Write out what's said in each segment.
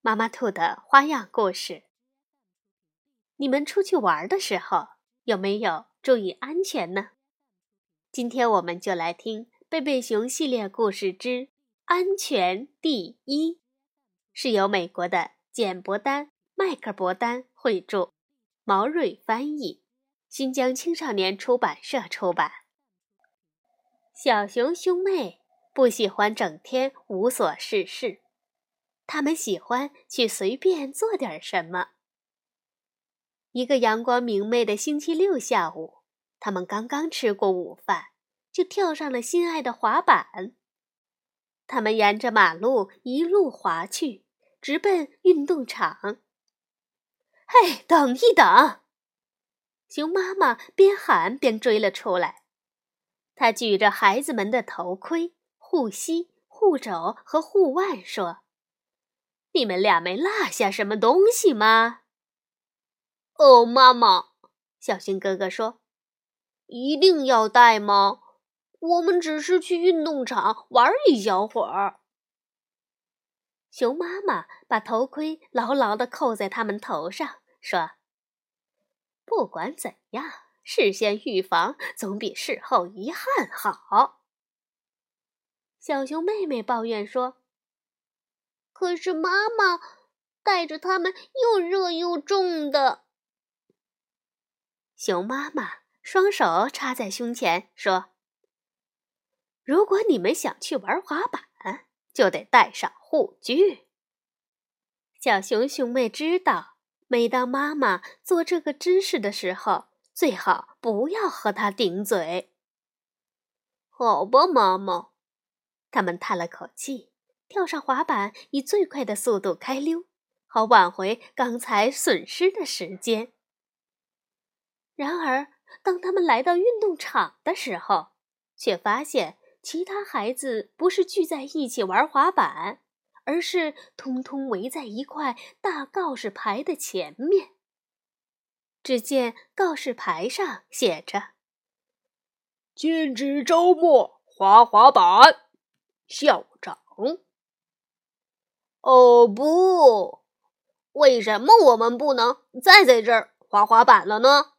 妈妈兔的花样故事。你们出去玩的时候有没有注意安全呢？今天我们就来听《贝贝熊系列故事之安全第一》，是由美国的简·伯丹、迈克·伯丹绘著，毛瑞翻译，新疆青少年出版社出版。小熊兄妹不喜欢整天无所事事。他们喜欢去随便做点什么。一个阳光明媚的星期六下午，他们刚刚吃过午饭，就跳上了心爱的滑板。他们沿着马路一路滑去，直奔运动场。嘿，等一等！熊妈妈边喊边追了出来。她举着孩子们的头盔、护膝、护肘和护腕，说。你们俩没落下什么东西吗？哦，妈妈，小熊哥哥说：“一定要带吗？我们只是去运动场玩一小会儿。”熊妈妈把头盔牢牢地扣在他们头上，说：“不管怎样，事先预防总比事后遗憾好。”小熊妹妹抱怨说。可是妈妈带着他们又热又重的。熊妈妈双手插在胸前说：“如果你们想去玩滑板，就得带上护具。”小熊兄妹知道，每当妈妈做这个姿势的时候，最好不要和她顶嘴。好吧，妈妈。他们叹了口气。跳上滑板，以最快的速度开溜，好挽回刚才损失的时间。然而，当他们来到运动场的时候，却发现其他孩子不是聚在一起玩滑板，而是通通围在一块大告示牌的前面。只见告示牌上写着：“禁止周末滑滑板，校长。”哦不！为什么我们不能再在这儿滑滑板了呢？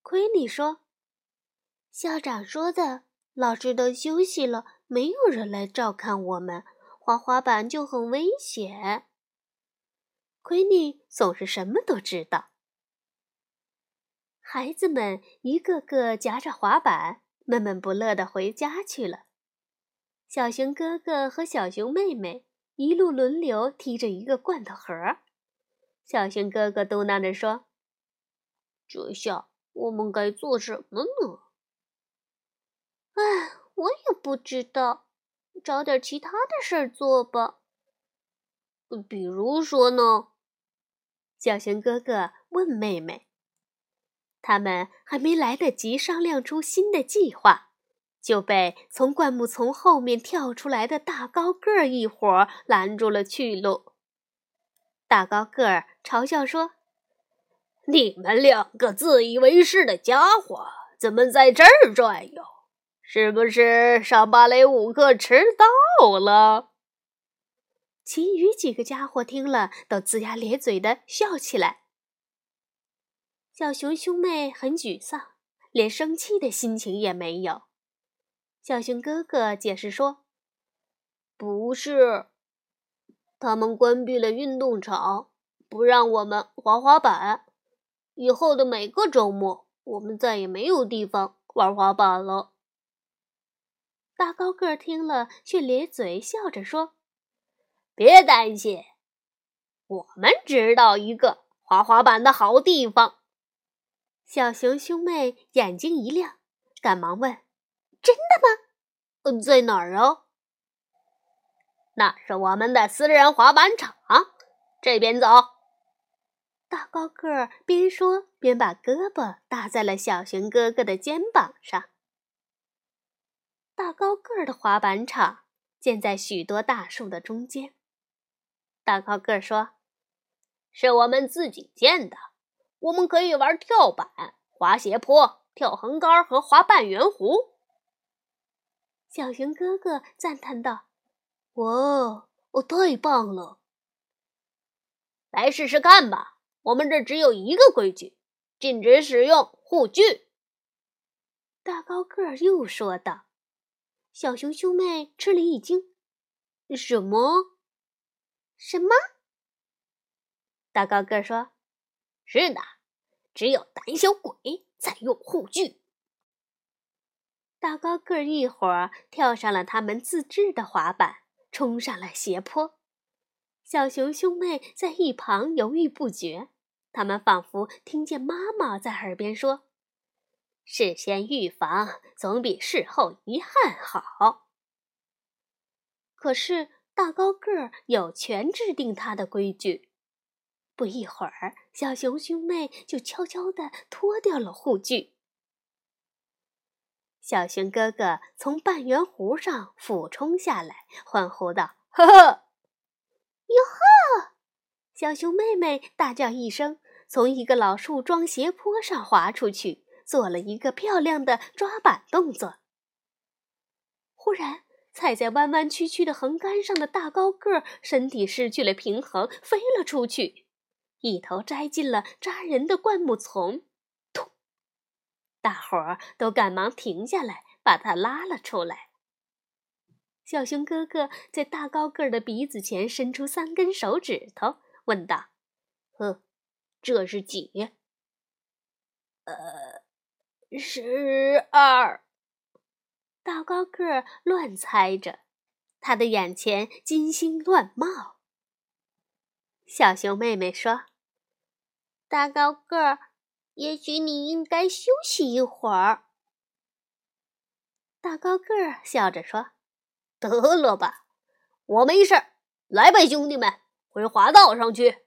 奎尼说：“校长说的，老师都休息了，没有人来照看我们，滑滑板就很危险。”奎尼总是什么都知道。孩子们一个个夹着滑板，闷闷不乐的回家去了。小熊哥哥和小熊妹妹。一路轮流提着一个罐头盒，小熊哥哥嘟囔着说：“这下我们该做什么呢？”“哎，我也不知道，找点其他的事儿做吧。”“比如说呢？”小熊哥哥问妹妹。他们还没来得及商量出新的计划。就被从灌木丛后面跳出来的大高个儿一伙拦住了去路。大高个儿嘲笑说：“你们两个自以为是的家伙，怎么在这儿转悠？是不是上芭蕾舞课迟到了？”其余几个家伙听了，都龇牙咧嘴的笑起来。小熊兄妹很沮丧，连生气的心情也没有。小熊哥哥解释说：“不是，他们关闭了运动场，不让我们滑滑板。以后的每个周末，我们再也没有地方玩滑板了。”大高个听了，却咧嘴笑着说：“别担心，我们知道一个滑滑板的好地方。”小熊兄妹眼睛一亮，赶忙问。真的吗？嗯，在哪儿啊？那是我们的私人滑板场。这边走。大高个儿边说边把胳膊搭在了小熊哥哥的肩膀上。大高个儿的滑板场建在许多大树的中间。大高个儿说：“是我们自己建的，我们可以玩跳板、滑斜坡、跳横杆和滑半圆弧。”小熊哥哥赞叹道：“哇，哦，太棒了！来试试看吧。我们这只有一个规矩，禁止使用护具。”大高个儿又说道。小熊兄妹吃了一惊：“什么？什么？”大高个儿说：“是的，只有胆小鬼才用护具。”大高个一伙儿跳上了他们自制的滑板，冲上了斜坡。小熊兄妹在一旁犹豫不决，他们仿佛听见妈妈在耳边说。事先预防总比事后遗憾好。可是大高个儿有权制定他的规矩。不一会儿，小熊兄妹就悄悄地脱掉了护具。小熊哥哥从半圆弧上俯冲下来，欢呼道：“呵呵，哟呵！”小熊妹妹大叫一声，从一个老树桩斜坡上滑出去。做了一个漂亮的抓板动作。忽然，踩在弯弯曲曲的横杆上的大高个儿身体失去了平衡，飞了出去，一头栽进了扎人的灌木丛。大伙儿都赶忙停下来，把他拉了出来。小熊哥哥在大高个儿的鼻子前伸出三根手指头，问道：“呵，这是几？”呃。十二，大高个儿乱猜着，他的眼前金星乱冒。小熊妹妹说：“大高个儿，也许你应该休息一会儿。”大高个儿笑着说：“得了吧，我没事。来吧，兄弟们，回滑道上去。”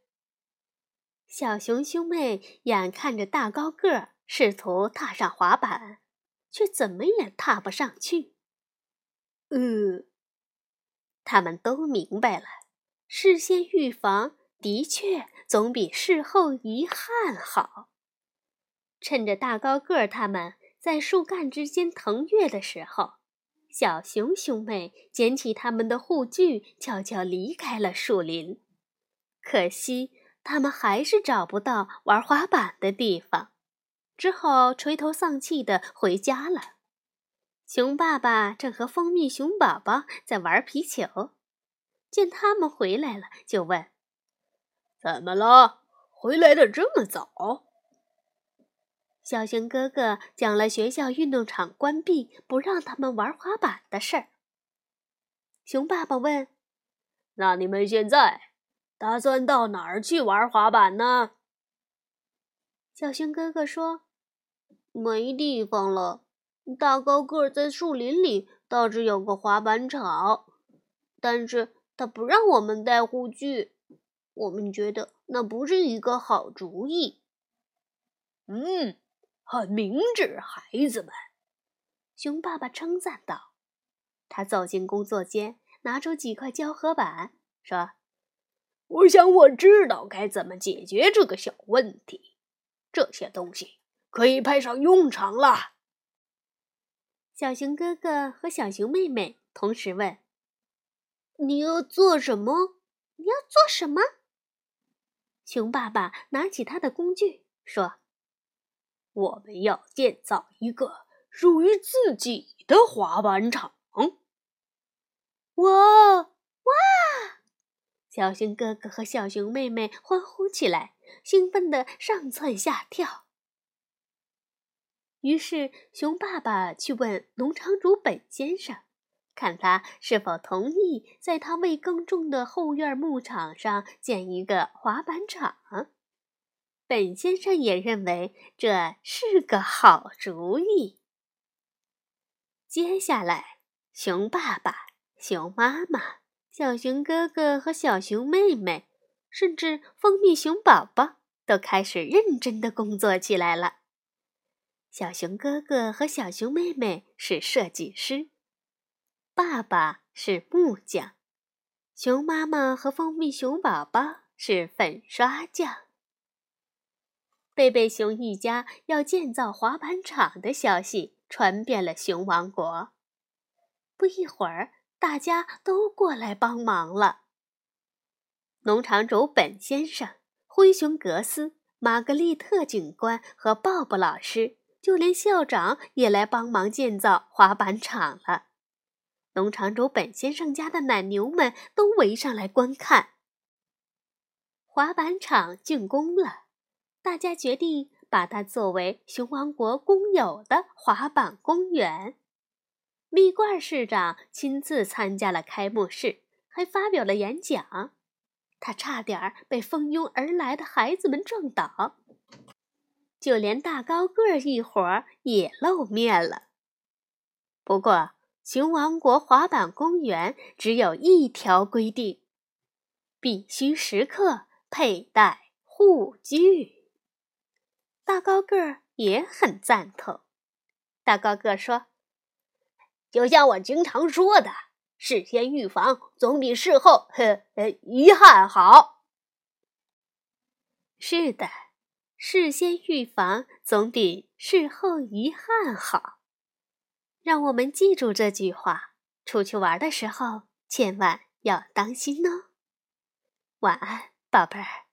小熊兄妹眼看着大高个儿。试图踏上滑板，却怎么也踏不上去。呃，他们都明白了，事先预防的确总比事后遗憾好。趁着大高个儿他们在树干之间腾跃的时候，小熊兄妹捡起他们的护具，悄悄离开了树林。可惜，他们还是找不到玩滑板的地方。只好垂头丧气地回家了。熊爸爸正和蜂蜜熊宝宝在玩皮球，见他们回来了，就问：“怎么了？回来的这么早？”小熊哥哥讲了学校运动场关闭不让他们玩滑板的事儿。熊爸爸问：“那你们现在打算到哪儿去玩滑板呢？”小熊哥哥说。没地方了。大高个在树林里倒是有个滑板场，但是他不让我们带护具，我们觉得那不是一个好主意。嗯，很明智，孩子们。熊爸爸称赞道。他走进工作间，拿出几块胶合板，说：“我想我知道该怎么解决这个小问题。这些东西。”可以派上用场了。小熊哥哥和小熊妹妹同时问：“你要做什么？你要做什么？”熊爸爸拿起他的工具说：“我们要建造一个属于自己的滑板场。”哇哇！小熊哥哥和小熊妹妹欢呼起来，兴奋的上蹿下跳。于是，熊爸爸去问农场主本先生，看他是否同意在他未耕种的后院牧场上建一个滑板场。本先生也认为这是个好主意。接下来，熊爸爸、熊妈妈、小熊哥哥和小熊妹妹甚至蜂蜜熊宝宝都开始认真的工作起来了。小熊哥哥和小熊妹妹是设计师，爸爸是木匠，熊妈妈和蜂蜜熊宝宝是粉刷匠。贝贝熊一家要建造滑板场的消息传遍了熊王国。不一会儿，大家都过来帮忙了。农场主本先生、灰熊格斯、玛格丽特警官和鲍勃老师，就连校长也来帮忙建造滑板场了。农场主本先生家的奶牛们都围上来观看。滑板场竣工了。大家决定把它作为熊王国公有的滑板公园。蜜罐市长亲自参加了开幕式，还发表了演讲。他差点被蜂拥而来的孩子们撞倒，就连大高个儿一伙儿也露面了。不过，熊王国滑板公园只有一条规定：必须时刻佩戴护具。大高个儿也很赞同。大高个说：“就像我经常说的，事先预防总比事后呵呃遗憾好。”是的，事先预防总比事后遗憾好。让我们记住这句话，出去玩的时候千万要当心哦。晚安，宝贝儿。